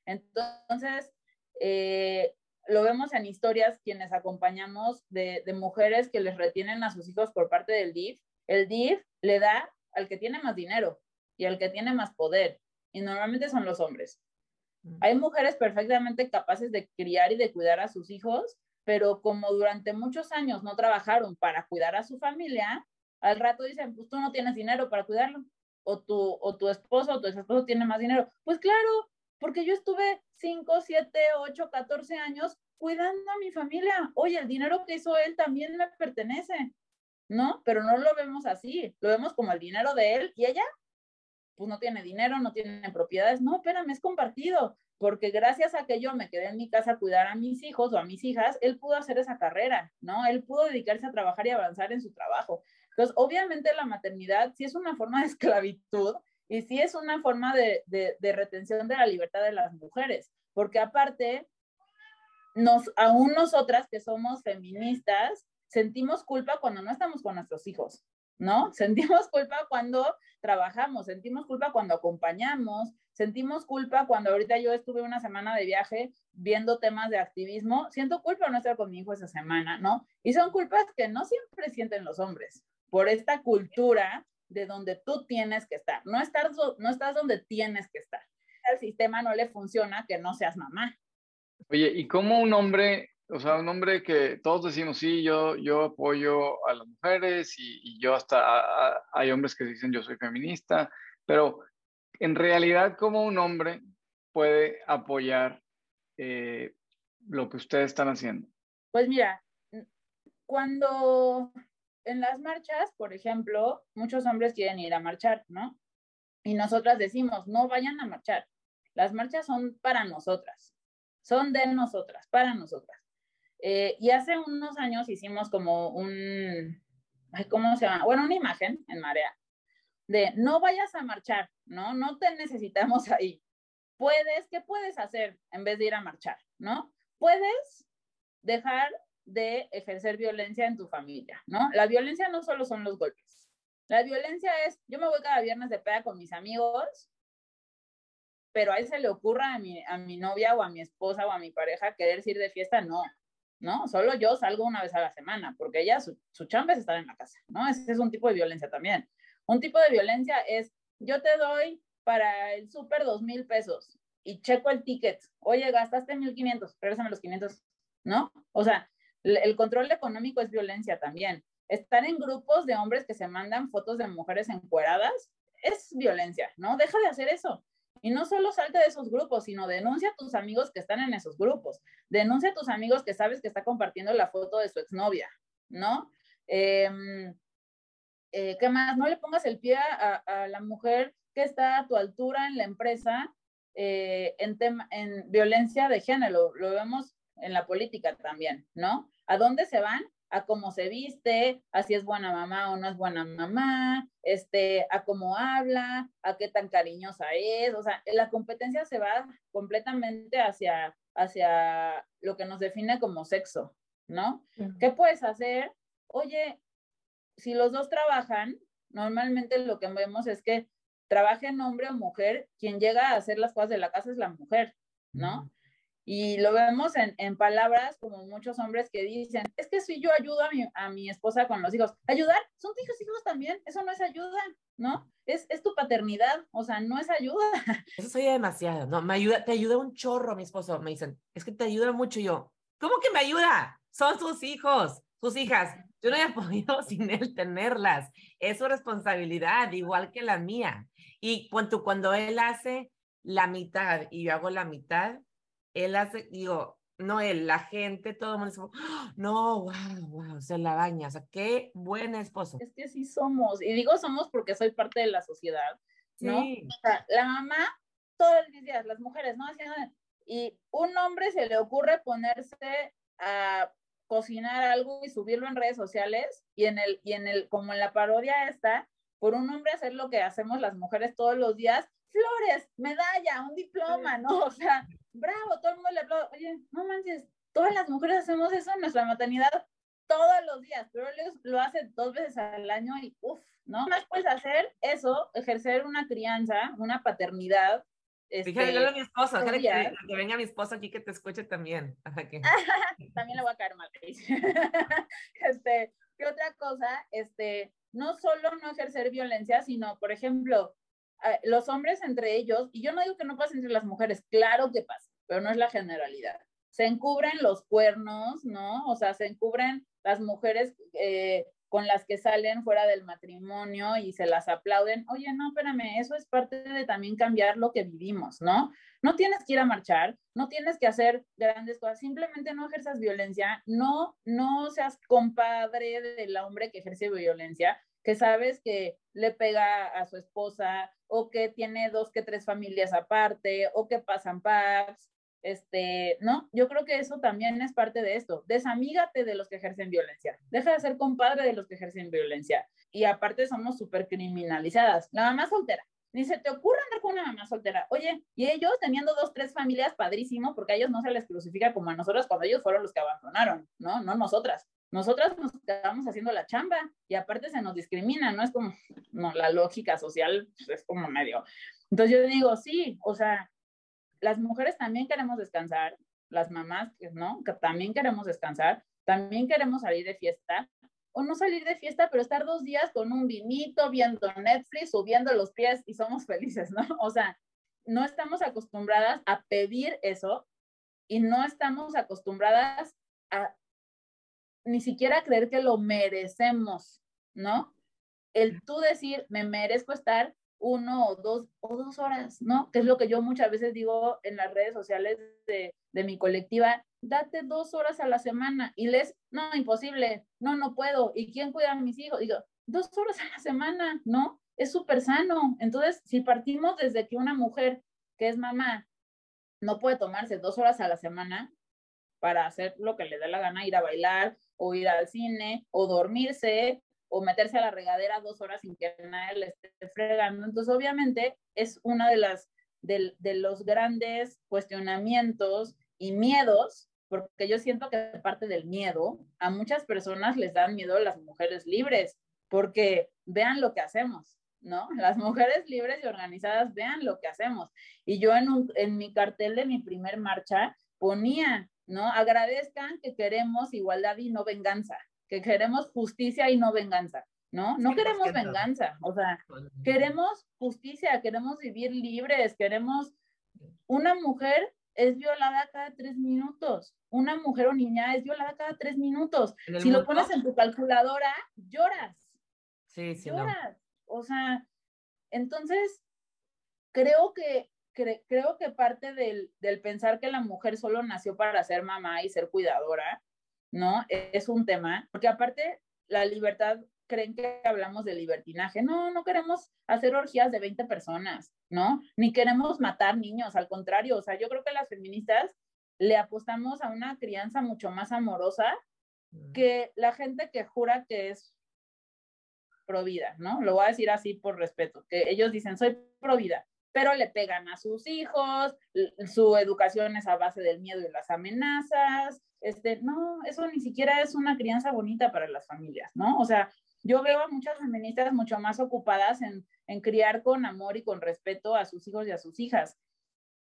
Entonces, eh, lo vemos en historias quienes acompañamos de, de, mujeres que les retienen a sus hijos por parte del DIF. El DIF le da al que tiene más dinero y al que tiene más poder, y normalmente son los hombres. Mm. Hay mujeres perfectamente capaces de criar y de cuidar a sus hijos, pero como durante muchos años no trabajaron para cuidar a su familia, al rato dicen, pues tú no tienes dinero para cuidarlo, o tu, o tu esposo o tu esposo tiene más dinero. Pues claro, porque yo estuve 5, 7, 8, 14 años cuidando a mi familia. Oye, el dinero que hizo él también me pertenece, ¿no? Pero no lo vemos así, lo vemos como el dinero de él y ella, pues no tiene dinero, no tiene propiedades. No, espérame, es compartido, porque gracias a que yo me quedé en mi casa a cuidar a mis hijos o a mis hijas, él pudo hacer esa carrera, ¿no? Él pudo dedicarse a trabajar y avanzar en su trabajo. Entonces, obviamente la maternidad sí es una forma de esclavitud, y sí es una forma de, de, de, retención de la libertad de las mujeres, porque aparte, nos, aún nosotras que somos feministas, sentimos culpa cuando no estamos con nuestros hijos, ¿no? [laughs] Sentimos culpa cuando trabajamos, sentimos culpa cuando acompañamos, sentimos culpa cuando ahorita yo estuve una semana de viaje viendo temas de activismo, siento culpa no estar con mi hijo esa semana, ¿no? Y son culpas que no siempre sienten los hombres por esta cultura de donde tú tienes que estar. No, estar, no estás donde tienes que estar. Al sistema no le funciona que no seas mamá. Oye, ¿y cómo un hombre, o sea, un hombre que todos decimos, sí, yo, yo apoyo a las mujeres y, yo hasta, hay hombres que dicen yo soy feminista, pero en realidad, ¿cómo un hombre puede apoyar eh, lo que ustedes están haciendo? Pues mira, cuando en las marchas, por ejemplo, muchos hombres quieren ir a marchar, ¿no? Y nosotras decimos, no vayan a marchar. Las marchas son para nosotras, son de nosotras, para nosotras. Eh, y hace unos años hicimos como un, ¿cómo se llama? Bueno, una imagen en Marea de no vayas a marchar, ¿no? No te necesitamos ahí. Puedes, ¿qué puedes hacer en vez de ir a marchar, ¿no? Puedes dejar de ejercer violencia en tu familia, ¿no? La violencia no solo son los golpes. La violencia es, yo me voy cada viernes de peda con mis amigos, pero a él se le ocurra a mi, a mi novia o a mi esposa o a mi pareja querer ir de fiesta, no, ¿no? Solo yo salgo una vez a la semana, porque ella, su, su chamba es estar en la casa, ¿no? Ese es un tipo de violencia también. Un tipo de violencia es, yo te doy para el súper dos mil pesos y checo el ticket, oye, gastaste mil quinientos, regresame los quinientos, ¿no? O sea, el control económico es violencia también. Estar en grupos de hombres que se mandan fotos de mujeres encueradas es violencia, ¿no? Deja de hacer eso. Y no solo salte de esos grupos, sino denuncia a tus amigos que están en esos grupos. Denuncia a tus amigos que sabes que está compartiendo la foto de su exnovia, ¿no? Eh, eh, ¿Qué más? No le pongas el pie a, la mujer que está a tu altura en la empresa eh, en, en violencia de género. Lo vemos en la política también, ¿no? ¿A dónde se van? A cómo se viste, a si es buena mamá o no es buena mamá, este, a cómo habla, a qué tan cariñosa es, o sea, la competencia se va completamente hacia, hacia lo que nos define como sexo, ¿no? ¿Qué puedes hacer? Oye, si los dos trabajan, normalmente lo que vemos es que trabajen hombre o mujer, quien llega a hacer las cosas de la casa es la mujer, ¿no? Y lo vemos en, en, palabras como muchos hombres que dicen, es que si yo ayudo a mi, a mi esposa con los hijos, ayudar, son hijos hijos también, eso no es ayuda, ¿no? Es, es tu paternidad, o sea, no es ayuda. [laughs] Eso soy demasiado, ¿no? Me ayuda, te ayuda un chorro mi esposo, me dicen, es que te ayuda mucho y yo, ¿cómo que me ayuda? Son sus hijos, sus hijas, yo no he [laughs] podido sin él tenerlas. Es su responsabilidad, igual que la mía. Y cuando, cuando él hace la mitad y yo hago la mitad, él hace, digo, no él, la gente, todo el mundo dice, ¡Ah! no, wow, wow, se la baña, o sea, qué buen esposo. Es que sí somos, y digo somos porque soy parte de la sociedad, ¿no? Sí. O sea, la mamá, todos los días, las mujeres, ¿no? Y un hombre se le ocurre ponerse a cocinar algo y subirlo en redes sociales, y en el, y en el, como en la parodia esta, por un hombre hacer lo que hacemos las mujeres todos los días, flores, medalla, un diploma, ¿no? O sea, bravo, todo el mundo le aplaude. Oye, no manches, todas las mujeres hacemos eso en nuestra maternidad todos los días, pero él lo hace dos veces al año y uff, ¿no? Más puedes hacer eso, ejercer una crianza, una paternidad. Este, Fíjate, yo a mi esposo, déjale que, venga mi esposo aquí que te escuche también. Que- [laughs] también le voy a caer mal. [laughs] este, ¿qué otra cosa? Este, no solo no ejercer violencia, sino, por ejemplo, los hombres entre ellos, y yo no digo que no pase entre las mujeres, claro que pasa, pero no es la generalidad. Se encubren los cuernos, ¿no? O sea, se encubren las mujeres eh, con las que salen fuera del matrimonio y se las aplauden. Oye, no, espérame, eso es parte de también cambiar lo que vivimos, ¿no? No tienes que ir a marchar, no tienes que hacer grandes cosas, simplemente no ejerzas violencia, no, no seas compadre del hombre que ejerce violencia, que sabes que le pega a su esposa o que tiene dos que tres familias aparte o que pasan packs, este, ¿no? Yo creo que eso también es parte de esto. Desamígate de los que ejercen violencia. Deja de ser compadre de los que ejercen violencia. Y aparte somos súper criminalizadas. La mamá soltera. Ni se te ocurre andar con una mamá soltera. Oye, y ellos teniendo dos, tres familias, padrísimo, porque a ellos no se les crucifica como a nosotros cuando ellos fueron los que abandonaron, ¿no? No nosotras. Nosotras nos quedamos haciendo la chamba y aparte se nos discrimina, ¿no? Es como, no, la lógica social pues, es como medio. Entonces yo digo, sí, o sea, las mujeres también queremos descansar, las mamás, ¿no? Que también queremos descansar, también queremos salir de fiesta, o no salir de fiesta, pero estar dos días con un vinito, viendo Netflix, subiendo los pies y somos felices, ¿no? [laughs] O sea, no estamos acostumbradas a pedir eso y no estamos acostumbradas a ni siquiera creer que lo merecemos, ¿no? El tú decir, me merezco estar uno o dos o dos horas, ¿no? Que es lo que yo muchas veces digo en las redes sociales de, de mi colectiva, date dos horas a la semana y les, no, imposible, no, no puedo, ¿y quién cuida a mis hijos? Digo, dos horas a la semana, ¿no? Es súper sano. Entonces, si partimos desde que una mujer que es mamá no puede tomarse dos horas a la semana para hacer lo que le dé la gana, ir a bailar o ir al cine o dormirse o meterse a la regadera dos horas sin que nadie le esté fregando. Entonces, obviamente, es una de las de, los grandes cuestionamientos y miedos, porque yo siento que parte del miedo, a muchas personas les dan miedo las mujeres libres, porque vean lo que hacemos, ¿no? Las mujeres libres y organizadas vean lo que hacemos. Y yo en, un, en mi cartel de mi primer marcha ponía, ¿no? Agradezcan que queremos igualdad y no venganza, que queremos justicia y no venganza, ¿no? No queremos venganza, o sea, queremos justicia, queremos vivir libres, queremos una mujer es violada cada tres minutos. Una mujer o niña es violada cada tres minutos. Si mundo? lo pones en tu calculadora, lloras. Sí, sí. Lloras. No. O sea, entonces, creo que, cre, creo que parte del, del, pensar que la mujer solo nació para ser mamá y ser cuidadora, ¿no? Es un tema, porque aparte la libertad creen que hablamos de libertinaje. No, no queremos hacer orgías de 20 personas, ¿no? Ni queremos matar niños, al contrario, o sea, yo creo que las feministas le apostamos a una crianza mucho más amorosa que la gente que jura que es pro vida, ¿no? Lo voy a decir así por respeto, que ellos dicen, soy pro vida, pero le pegan a sus hijos, su educación es a base del miedo y las amenazas, este, no, eso ni siquiera es una crianza bonita para las familias, ¿no? O sea, yo veo a muchas feministas mucho más ocupadas en, en criar con amor y con respeto a sus hijos y a sus hijas.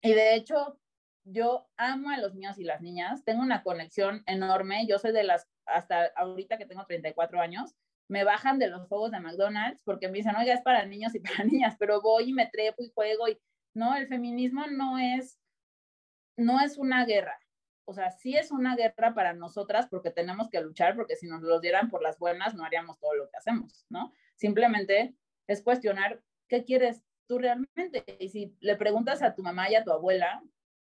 Y de hecho, yo amo a los niños y las niñas, tengo una conexión enorme, yo soy de las, hasta ahorita que tengo 34 años, me bajan de los juegos de McDonald's porque me dicen, oiga, es para niños y [laughs] para niñas, pero voy y me trepo y juego y no, el feminismo no es, no es una guerra, o sea, sí es una guerra para nosotras porque tenemos que luchar, porque si nos los dieran por las buenas no haríamos todo lo que hacemos, ¿no? Simplemente es cuestionar qué quieres tú realmente. Y si le preguntas a tu mamá y a tu abuela,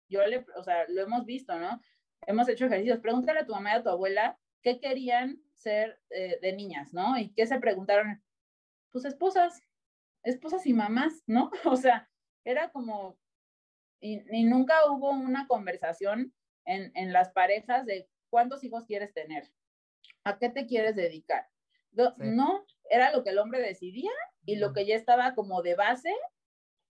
yo le, o sea, lo hemos visto, ¿no? Hemos hecho ejercicios, pregúntale a tu mamá y a tu abuela qué querían ser eh, de niñas, ¿no? Y qué se preguntaron, pues esposas, esposas y mamás, ¿no? [laughs] O sea, era como, y, nunca hubo una conversación en, en, las parejas de cuántos hijos quieres tener, a qué te quieres dedicar. No, era lo que el hombre decidía y lo que ya estaba como de base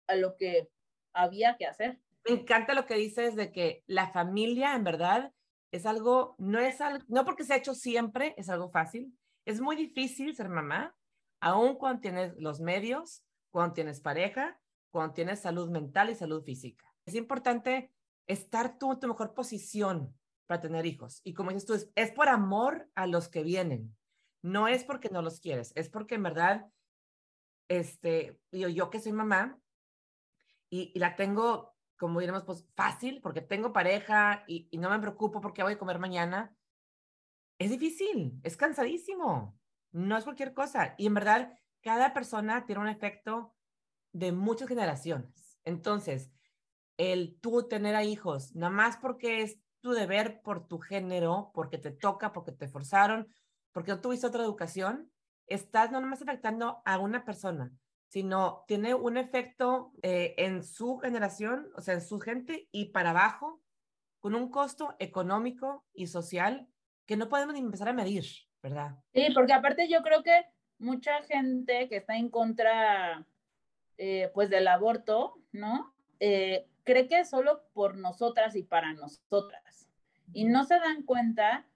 a lo que había que hacer. Me encanta lo que dices de que la familia en verdad es algo, no es algo, no porque se ha hecho siempre, es algo fácil. Es muy difícil ser mamá, aun cuando tienes los medios, cuando tienes pareja, cuando tienes salud mental y salud física. Es importante estar tú en tu mejor posición para tener hijos. Y como dices tú, es, por amor a los que vienen. No es porque no los quieres, es porque en verdad, este, yo, yo que soy mamá y la tengo como diremos, pues fácil, porque tengo pareja y, no me preocupo porque voy a comer mañana, es difícil, es cansadísimo, no es cualquier cosa. Y en verdad, cada persona tiene un efecto de muchas generaciones. Entonces, el tú tener a hijos, nada más porque es tu deber por tu género, porque te toca, porque te forzaron, porque no tuviste otra educación, estás no más afectando a una persona, sino tiene un efecto eh, en su generación, o sea, en su gente y para abajo, con un costo económico y social que no podemos ni empezar a medir, ¿verdad? Sí, porque aparte yo creo que mucha gente que está en contra, eh, pues, del aborto, ¿no? Eh, cree que es solo por nosotras y para nosotras. Y no se dan cuenta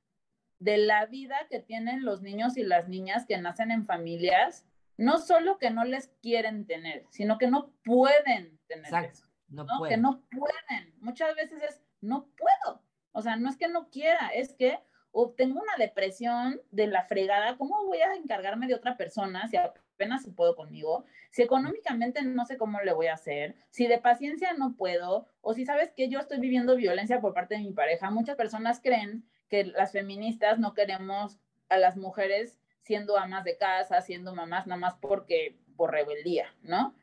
de la vida que tienen los niños y las niñas que nacen en familias no solo que no les quieren tener, sino que no pueden tener eso. No, Que no pueden. Muchas veces es, no puedo. O sea, no es que no quiera, es que o tengo una depresión de la fregada, ¿cómo voy a encargarme de otra persona si apenas se puedo conmigo? Si económicamente no sé cómo le voy a hacer, si de paciencia no puedo, o si sabes que yo estoy viviendo violencia por parte de mi pareja, muchas personas creen que las feministas no queremos a las mujeres siendo amas de casa, siendo mamás, nada más porque, por rebeldía, ¿no?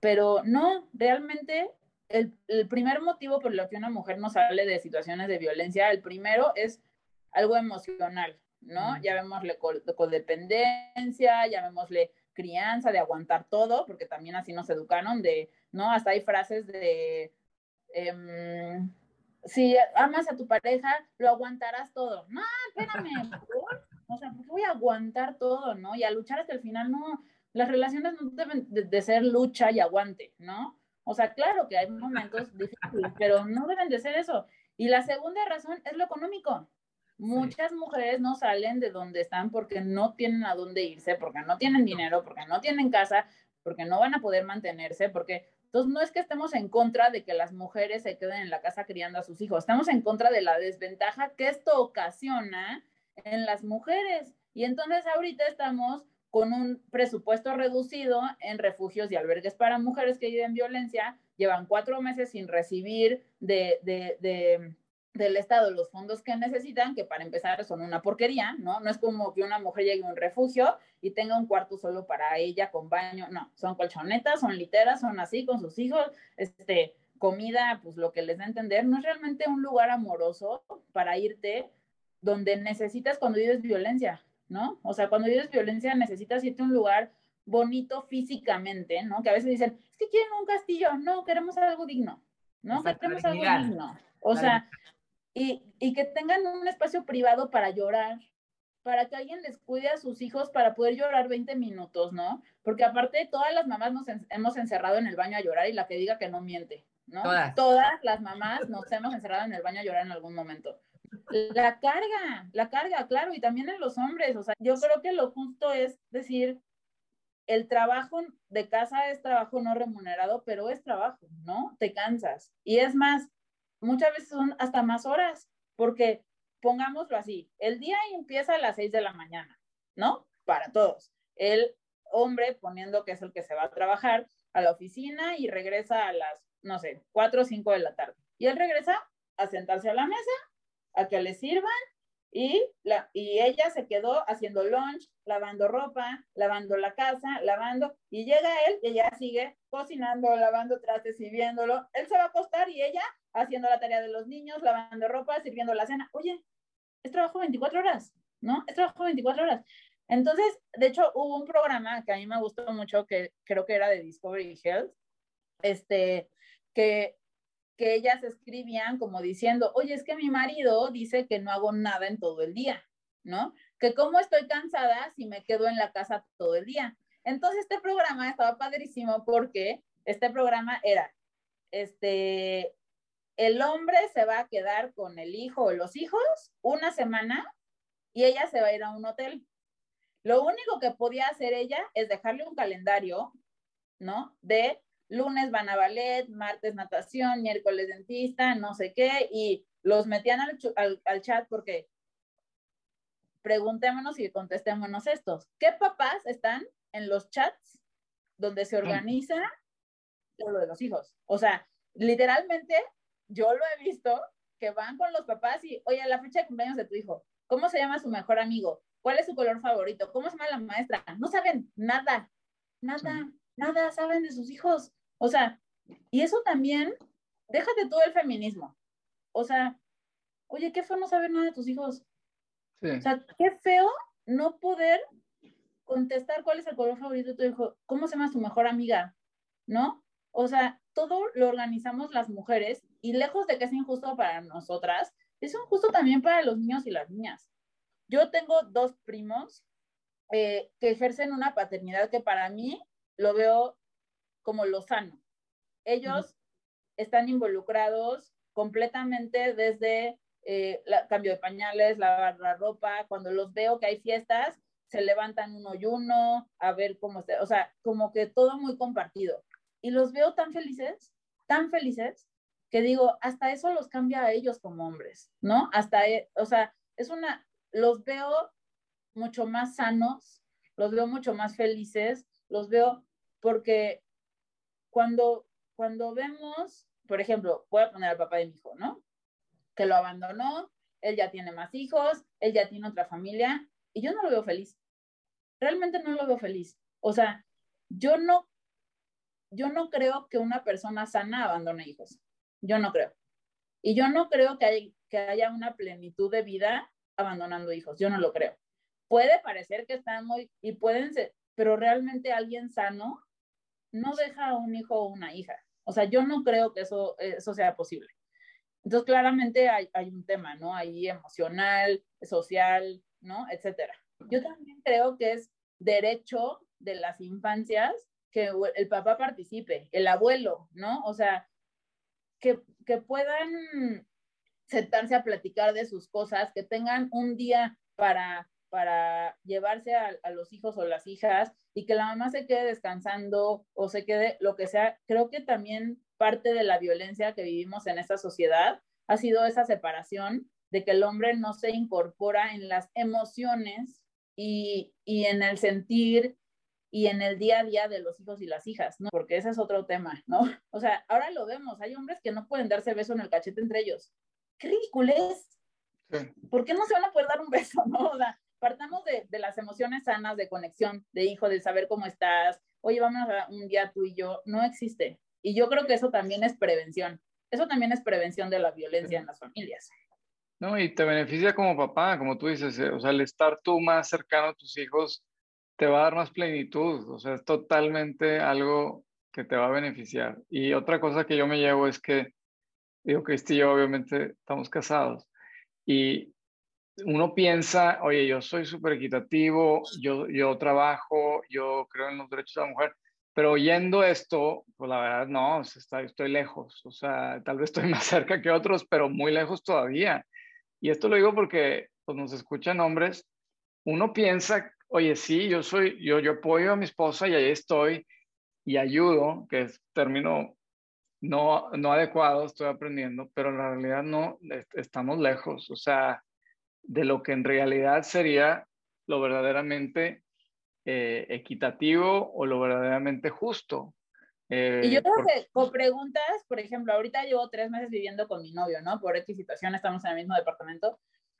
Pero no, realmente el, primer motivo por lo que una mujer no sale de situaciones de violencia, el primero es algo emocional, ¿no? Ya Llamémosle codependencia, llamémosle crianza, de aguantar todo, porque también así nos educaron, de, ¿no? Hasta hay frases de, em, si amas a tu pareja, lo aguantarás todo. No, espérame, ¿por? [laughs] O sea, porque voy a aguantar todo, ¿no? Y a luchar hasta el final, no. Las relaciones no deben de, ser lucha y aguante, ¿no? O sea, claro que hay momentos [laughs] difíciles, pero no deben de ser eso. Y la segunda razón es lo económico. Muchas mujeres no salen de donde están porque no tienen a dónde irse, porque no tienen dinero, porque no tienen casa, porque no van a poder mantenerse, porque entonces no es que estemos en contra de que las mujeres se queden en la casa criando a sus hijos, estamos en contra de la desventaja que esto ocasiona en las mujeres. Y entonces ahorita estamos con un presupuesto reducido en refugios y albergues para mujeres que viven violencia, llevan cuatro meses sin recibir de, de, del Estado los fondos que necesitan, que para empezar son una porquería, ¿no? No es como que una mujer llegue a un refugio y tenga un cuarto solo para ella con baño, no, son colchonetas, son literas, son así con sus hijos, este, comida, pues lo que les da a entender, no es realmente un lugar amoroso para irte donde necesitas cuando vives violencia, ¿no? O sea, cuando vives violencia necesitas irte a un lugar bonito físicamente, ¿no? Que a veces dicen, es que quieren un castillo, no, queremos algo digno, ¿no? Queremos algo digno. O sea, y, y, que tengan un espacio privado para llorar, para que alguien les cuide a sus hijos para poder llorar 20 minutos, ¿no? Porque aparte todas las mamás nos hemos encerrado en el baño a llorar y la que diga que no miente, ¿no? Todas las mamás nos hemos encerrado en el baño a llorar en algún momento. La carga, la carga, claro, y también en los hombres. O sea, yo creo que lo justo es decir, el trabajo de casa es trabajo no remunerado, pero es trabajo, ¿no? Te cansas. Y es más, muchas veces son hasta más horas, porque pongámoslo así, el día empieza a las seis de la mañana, ¿no? Para todos. El hombre poniendo que es el que se va a trabajar a la oficina y regresa a las, no sé, cuatro o cinco de la tarde. Y él regresa a sentarse a la mesa a que le sirvan y, la, y ella se quedó haciendo lunch, lavando ropa, lavando la casa, lavando, y llega él y ella sigue cocinando, lavando trastes, sirviéndolo. Él se va a acostar y ella haciendo la tarea de los niños, lavando ropa, sirviendo la cena. Oye, es trabajo 24 horas, ¿no? Es trabajo 24 horas. Entonces, de hecho, hubo un programa que a mí me gustó mucho, que creo que era de Discovery Health, este, que que ellas escribían como diciendo, oye, es que mi marido dice que no hago nada en todo el día, ¿no? Que cómo estoy cansada si me quedo en la casa todo el día. Entonces este programa estaba padrísimo porque este programa era, este, el hombre se va a quedar con el hijo o los hijos una semana y ella se va a ir a un hotel. Lo único que podía hacer ella es dejarle un calendario, ¿no? De lunes van a ballet, martes natación, miércoles dentista, no sé qué, y los metían al, chat porque preguntémonos y contestémonos estos. ¿Qué papás están en los chats donde se organiza lo de los hijos? O sea, literalmente yo lo he visto que van con los papás y, oye, la fecha de cumpleaños de tu hijo, ¿cómo se llama su mejor amigo? ¿Cuál es su color favorito? ¿Cómo se llama la maestra? No saben nada, nada, nada saben de sus hijos. O sea, y eso también, déjate todo el feminismo. O sea, oye, qué feo no saber nada de tus hijos. O sea, qué feo no poder contestar cuál es el color favorito de tu hijo, cómo se llama su mejor amiga, ¿no? O sea, todo lo organizamos las mujeres y lejos de que es injusto para nosotras, es injusto también para los niños y las niñas. Yo tengo dos primos eh, que ejercen una paternidad que para mí lo veo como lo sano. Ellos están involucrados completamente desde eh, cambio de pañales, lavar la ropa, cuando los veo que hay fiestas, se levantan uno y uno a ver cómo está, o sea, como que todo muy compartido. Y los veo tan felices, tan felices, que digo, hasta eso los cambia a ellos como hombres, ¿no? Hasta, e, o sea, es una, los veo mucho más sanos, los veo mucho más felices, los veo porque cuando, cuando vemos, por ejemplo, voy a poner al papá de mi hijo, ¿no? Que lo abandonó, él ya tiene más hijos, él ya tiene otra familia, y yo no lo veo feliz. Realmente no lo veo feliz. O sea, yo no, yo no creo que una persona sana abandone hijos. Yo no creo. Y yo no creo que, hay, que haya una plenitud de vida abandonando hijos. Yo no lo creo. Puede parecer que están muy, y pueden ser, pero realmente alguien sano no deja a un hijo o una hija. O sea, yo no creo que eso, eso sea posible. Entonces, claramente hay, hay un tema, ¿no? Ahí emocional, social, ¿no? Etcétera. Yo también creo que es derecho de las infancias que el papá participe, el abuelo, ¿no? O sea, que, que puedan sentarse a platicar de sus cosas, que tengan un día para para llevarse a, los hijos o las hijas y que la mamá se quede descansando o se quede lo que sea. Creo que también parte de la violencia que vivimos en esta sociedad ha sido esa separación de que el hombre no se incorpora en las emociones y, y en el sentir y en el día a día de los hijos y las hijas, ¿no? Porque ese es otro tema, ¿no? [laughs] O sea, ahora lo vemos, hay hombres que no pueden darse beso en el cachete entre ellos. ¡Qué ridículo es! ¿Por qué no se van a poder dar un beso, [laughs] no? O sea, partamos de, las emociones sanas de conexión, de hijo, de saber cómo estás, oye, vamos a un día tú y yo, no existe. Y yo creo que eso también es prevención. Eso también es prevención de la violencia en las familias. No, y te beneficia como papá, como tú dices, eh, o sea, el estar tú más cercano a tus hijos te va a dar más plenitud, o sea, es totalmente algo que te va a beneficiar. Y otra cosa que yo me llevo es que, digo, Cristi y yo obviamente estamos casados y uno piensa, oye, yo soy súper equitativo, yo, yo trabajo, yo creo en los derechos de la mujer, pero oyendo esto, pues la verdad no, estoy lejos, o sea, tal vez estoy [laughs] más cerca que otros, pero muy lejos todavía. Y esto lo digo porque pues, nos escuchan hombres, uno piensa, oye, sí, yo soy, yo, yo apoyo a mi esposa y ahí estoy y ayudo, que es término no, no adecuado, estoy aprendiendo, pero en realidad no, estamos lejos, o sea, de lo que en realidad sería lo verdaderamente eh, equitativo o lo verdaderamente justo. y yo creo que con preguntas, por ejemplo, ahorita llevo tres meses viviendo con mi novio, ¿no? Por X situación, estamos en el mismo departamento.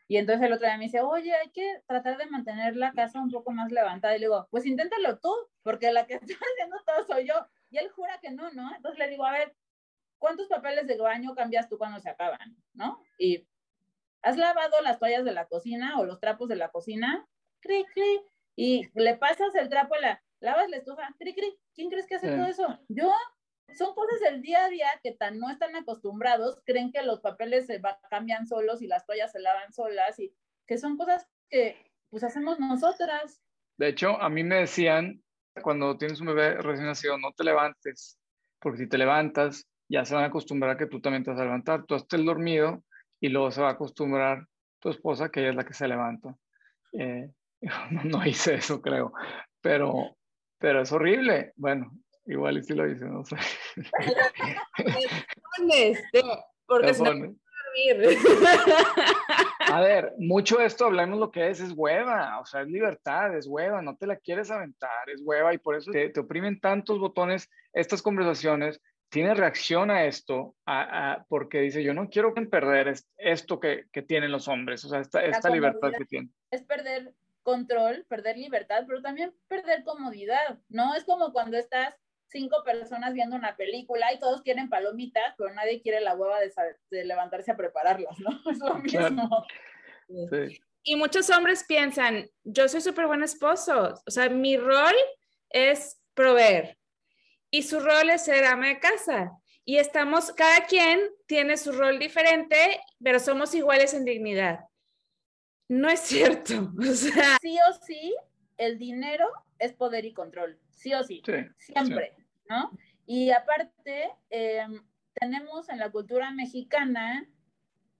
Y entonces el otro día me dice, oye, hay que tratar de mantener la casa un poco más levantada. Y le digo, pues inténtalo tú, porque la que [laughs] está haciendo todo soy yo. Y él jura que no, ¿no? Entonces le digo, a ver, ¿cuántos papeles de baño cambias tú cuando se acaban? ¿No? Y ¿has lavado las toallas de la cocina o los trapos de la cocina? Cri, cri. Y le pasas el trapo a la, lavas la estufa, cri, cri. ¿Quién crees que hace todo eso? Yo. Son cosas del día a día que tan no están acostumbrados, creen que los papeles se cambian solos y las toallas se lavan solas y que son cosas que pues hacemos nosotras. De hecho, a mí me decían, cuando tienes un bebé recién nacido, no te levantes, porque si te levantas, ya se van a acostumbrar a que tú también te vas a levantar. Tú estés dormido y luego se va a acostumbrar tu esposa, que ella es la que se levanta. Eh, [laughs] no, hice eso, creo, pero, pero es horrible. Bueno, igual y si lo hice, no sé. [laughs] porque si no [laughs] a ver, mucho de esto hablamos lo que es, es hueva, o sea, es libertad, es hueva, no te la quieres aventar, es hueva y por eso te, te oprimen tantos botones estas conversaciones tiene reacción a esto porque dice, yo no quiero perder esto que, que tienen los hombres, o sea, esta, esta libertad que tienen. Es perder control, perder libertad, pero también perder comodidad, ¿no? Es como cuando estás cinco personas viendo una película y todos quieren palomitas, pero nadie quiere la hueva de, levantarse a prepararlas, ¿no? [laughs] Es lo mismo. Sí. Y muchos hombres piensan, yo soy súper buen esposo, o sea, mi rol es proveer, y su rol es ser ama de casa. Y estamos, cada quien tiene su rol diferente, pero somos iguales en dignidad. No es [laughs] cierto. O sea, sí o sí, el dinero es poder y control. Sí o sí. siempre, ¿no? Y aparte, em, tenemos en la cultura mexicana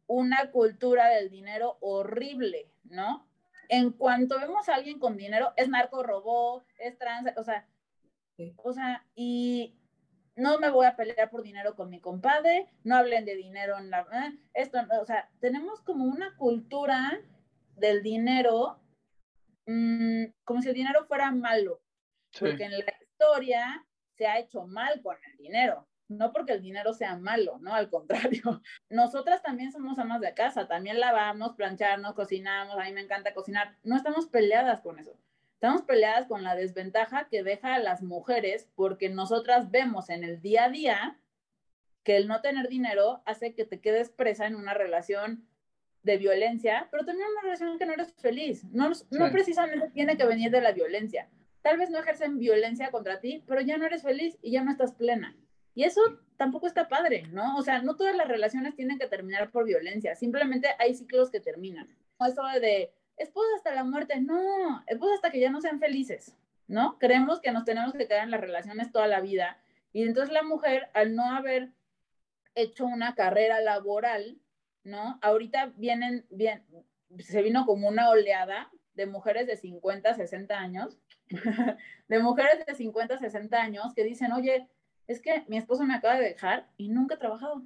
una cultura del dinero horrible, ¿no? En cuanto vemos a alguien con dinero, es narco robó, es trans, o sea, o sea, y no me voy a pelear por dinero con mi compadre, no hablen de dinero en la... Eh, esto, o sea, tenemos como una cultura del dinero mm, como si el dinero fuera malo, porque en la historia se ha hecho mal con el dinero, no porque el dinero sea malo, no, al contrario. [laughs] Nosotras también somos amas de casa, también lavamos, planchamos, cocinamos, a mí me encanta cocinar, no estamos peleadas con eso. Estamos peleadas con la desventaja que deja a las mujeres porque nosotras vemos en el día a día que el no tener dinero hace que te quedes presa en una relación de violencia, pero también una relación que no eres feliz. No, no precisamente tiene que venir de la violencia. Tal vez no ejercen violencia contra ti, pero ya no eres feliz y ya no estás plena. Y eso tampoco está padre, ¿no? O sea, no todas las relaciones tienen que terminar por violencia, simplemente hay ciclos que terminan. Eso de esposa hasta la muerte, no, esposa hasta que ya no sean felices, ¿no? Creemos que nos tenemos que quedar en las relaciones toda la vida y entonces la mujer, al no haber hecho una carrera laboral, ¿no? Ahorita vienen, bien, se vino como una oleada de mujeres de 50, 60 años, [laughs] de mujeres de 50, 60 años que dicen, oye, es que mi esposo me acaba de dejar y nunca he trabajado.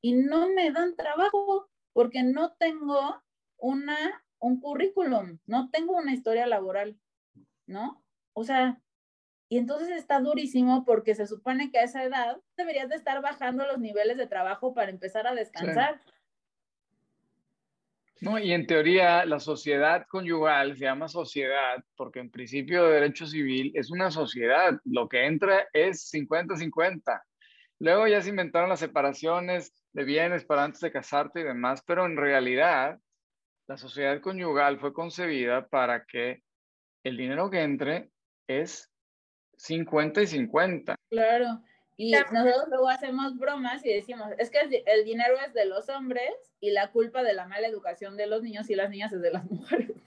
Y no me dan trabajo porque no tengo una un currículum, no tengo una historia laboral, ¿no? O sea, y entonces está durísimo porque se supone que a esa edad deberías de estar bajando los niveles de trabajo para empezar a descansar. No, y en teoría la sociedad conyugal se llama sociedad porque en principio de derecho civil es una sociedad, lo que entra es 50-50. Luego ya se inventaron las separaciones de bienes para antes de casarte y demás, pero en realidad la sociedad conyugal fue concebida para que el dinero que entre es 50 y 50. Claro. Y nosotros luego hacemos bromas y decimos, es que el dinero es de los hombres y la culpa de la mala educación de los niños y las niñas es de las [laughs] mujeres. [laughs]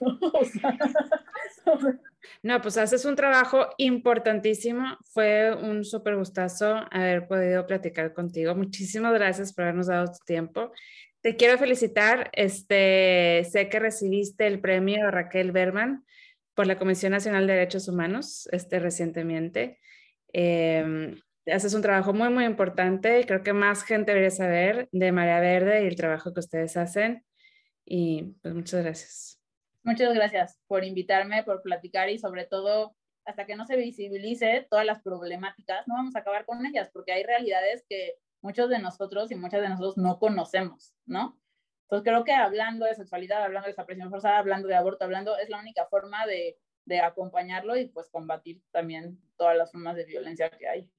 [laughs] ¿no? pues haces un trabajo importantísimo. Fue un súper gustazo haber podido platicar contigo. Muchísimas gracias por habernos dado tu tiempo. Te quiero felicitar. Este, sé que recibiste el premio Raquel Berman por la Comisión Nacional de Derechos Humanos este, recientemente. Em, haces un trabajo muy, muy importante. Creo que más gente debería saber de María Verde y el trabajo que ustedes hacen. Y pues muchas gracias. Muchas gracias por invitarme, por platicar y sobre todo hasta que no se visibilice todas las problemáticas, no vamos a acabar con ellas, porque hay realidades que muchos de nosotros y muchas de nosotros no conocemos, ¿no? Entonces creo que hablando de sexualidad, hablando de desaparición forzada, hablando de aborto, hablando, es la única forma de, de acompañarlo y pues combatir también todas las formas de violencia que hay.